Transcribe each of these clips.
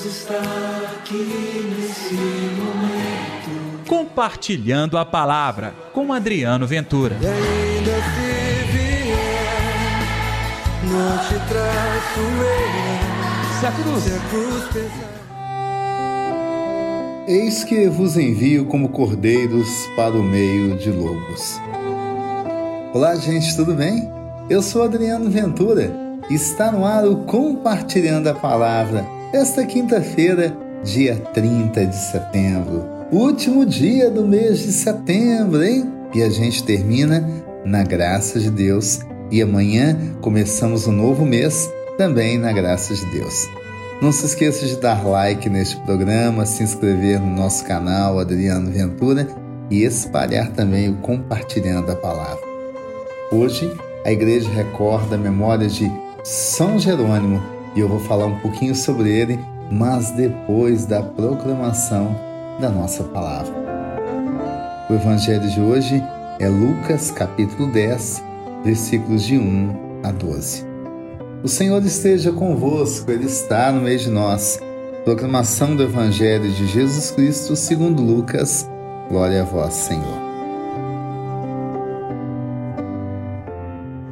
Deus está aqui nesse momento. Compartilhando a palavra com Adriano Ventura. E ainda se vier, não te traço eu. Se a cruz. Se a cruz pesar. Eis que vos envio como cordeiros para o meio de lobos. Olá, gente, tudo bem? Eu sou Adriano Ventura. Está no ar o Compartilhando a Palavra, esta quinta-feira, dia 30 de setembro. Último dia do mês de setembro, hein? E a gente termina na graça de Deus. E amanhã começamos um novo mês, também na graça de Deus. Não se esqueça de dar like neste programa, se inscrever no nosso canal Adriano Ventura e espalhar também o Compartilhando a Palavra. Hoje, a igreja recorda a memória de São Jerônimo e eu vou falar um pouquinho sobre ele, mas depois da proclamação da nossa palavra. O evangelho de hoje é Lucas, capítulo 10, versículos de 1 a 12. O Senhor esteja convosco, Ele está no meio de nós. Proclamação do Evangelho de Jesus Cristo segundo Lucas. Glória a vós, Senhor.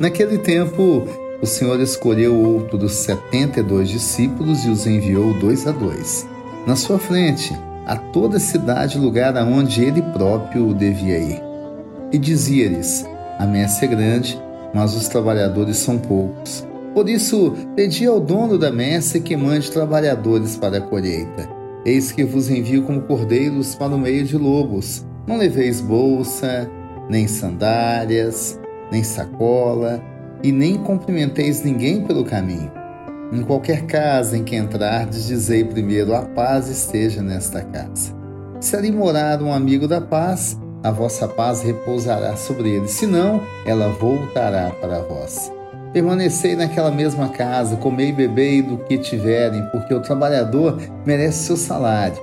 Naquele tempo, o Senhor escolheu outros setenta e dois discípulos e os enviou dois a dois. Na sua frente, a toda a cidade, lugar aonde ele próprio devia ir. E dizia-lhes: A messe é grande, mas os trabalhadores são poucos. Por isso, pedi ao dono da messe que mande trabalhadores para a colheita. Eis que vos envio como cordeiros para o meio de lobos. Não leveis bolsa, nem sandálias, nem sacola, e nem cumprimenteis ninguém pelo caminho. Em qualquer casa em que entrardes, dizei primeiro: a paz esteja nesta casa. Se ali morar um amigo da paz, a vossa paz repousará sobre ele, senão ela voltará para vós. Permanecei naquela mesma casa, comei e bebei do que tiverem, porque o trabalhador merece seu salário.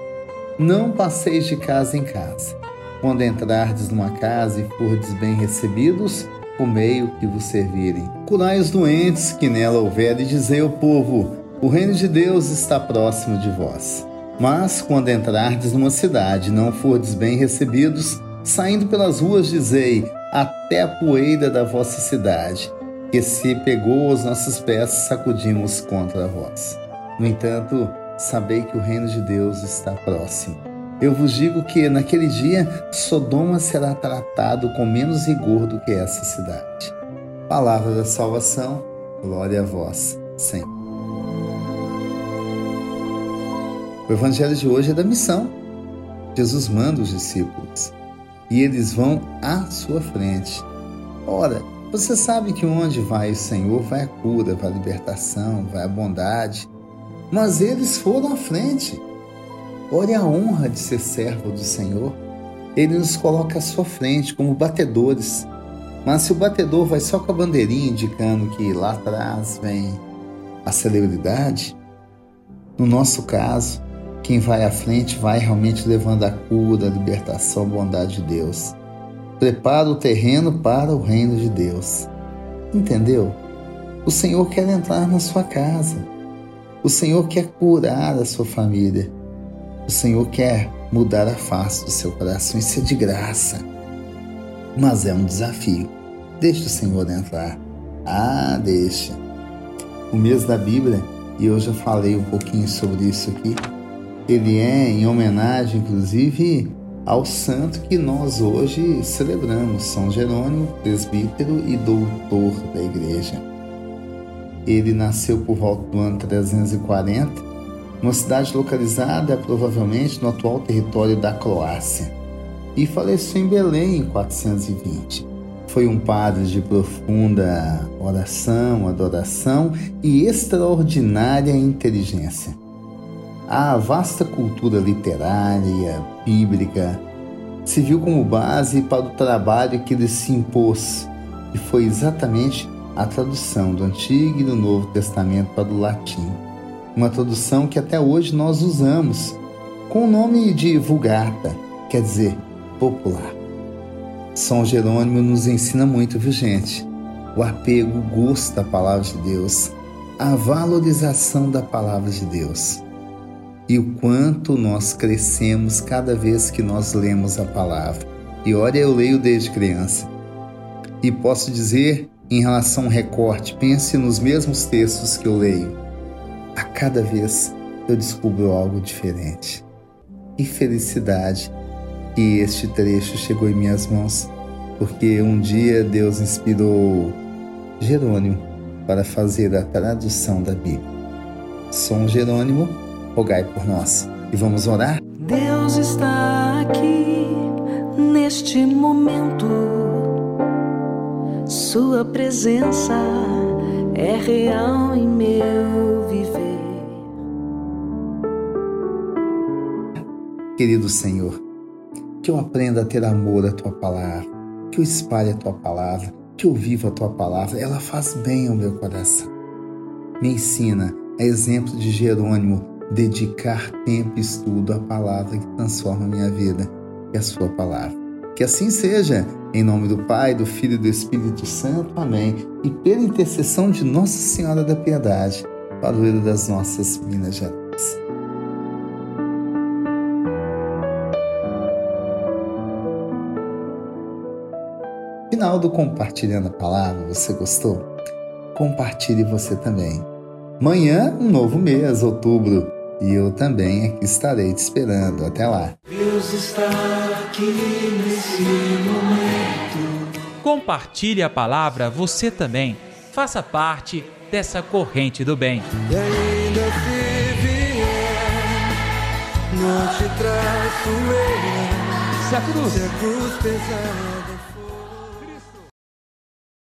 Não passeis de casa em casa. Quando entrardes numa casa e fordes bem recebidos, o que vos servirem. Curai os doentes que nela houver, e dizei ao povo: o reino de Deus está próximo de vós. Mas quando entrardes numa cidade e não fordes bem recebidos, saindo pelas ruas, dizei: até a poeira da vossa cidade que se pegou aos nossos pés, sacudimos contra vós. No entanto, sabei que o reino de Deus está próximo. Eu vos digo que naquele dia Sodoma será tratado com menos rigor do que essa cidade. Palavra da salvação, glória a vós, Senhor. O evangelho de hoje é da missão. Jesus manda os discípulos e eles vão à sua frente. Ora, você sabe que onde vai o Senhor vai a cura, vai a libertação, vai a bondade. Mas eles foram à frente. Olha a honra de ser servo do Senhor. Ele nos coloca à sua frente como batedores. Mas se o batedor vai só com a bandeirinha indicando que lá atrás vem a celebridade, no nosso caso, quem vai à frente vai realmente levando a cura, a libertação, a bondade de Deus prepara o terreno para o reino de Deus. Entendeu? O Senhor quer entrar na sua casa. O Senhor quer curar a sua família. O Senhor quer mudar a face do seu coração. Isso é de graça. Mas é um desafio. Deixa o Senhor entrar. Ah, deixa. O mês da Bíblia, e eu já falei um pouquinho sobre isso aqui, ele é em homenagem, inclusive, ao santo que nós hoje celebramos, São Jerônimo, presbítero e doutor da Igreja. Ele nasceu por volta do ano 340, numa cidade localizada provavelmente no atual território da Croácia, e faleceu em Belém em 420. Foi um padre de profunda oração, adoração e extraordinária inteligência a vasta cultura literária, bíblica, se viu como base para o trabalho que ele se impôs, e foi exatamente a tradução do Antigo e do Novo Testamento para o latim. Uma tradução que até hoje nós usamos, com o nome de Vulgata, quer dizer, popular. São Jerônimo nos ensina muito, viu gente? O apego, o gosto da palavra de Deus, a valorização da palavra de Deus. e o quanto nós crescemos cada vez que nós lemos a palavra. E olha, eu leio desde criança. E posso dizer, em relação ao recorte, pense nos mesmos textos que eu leio. A cada vez eu descubro algo diferente. Que felicidade que este trecho chegou em minhas mãos, porque um dia Deus inspirou Jerônimo para fazer a tradução da Bíblia. São Jerônimo, rogai por nós. E vamos orar? Deus está aqui neste momento. Sua presença é real em meu viver. Querido Senhor, que eu aprenda a ter amor à tua palavra, que eu espalhe a tua palavra, que eu viva a tua palavra. Ela faz bem ao meu coração. Me ensina, a exemplo de Jerônimo, dedicar tempo e estudo à palavra que transforma a minha vida, que é a sua palavra. Que assim seja, em nome do Pai, do Filho e do Espírito Santo. Amém. E pela intercessão de Nossa Senhora da Piedade, padroeira das nossas Minas Gerais. Final do Compartilhando a Palavra, você gostou? Compartilhe você também. Amanhã, um novo mês, outubro, e eu também aqui estarei te esperando. Até lá. Aqui nesse momento. Compartilhe a palavra você também. Faça parte dessa corrente do bem. E ainda se vier, não te traço eu. Se a cruz Se a cruz pesar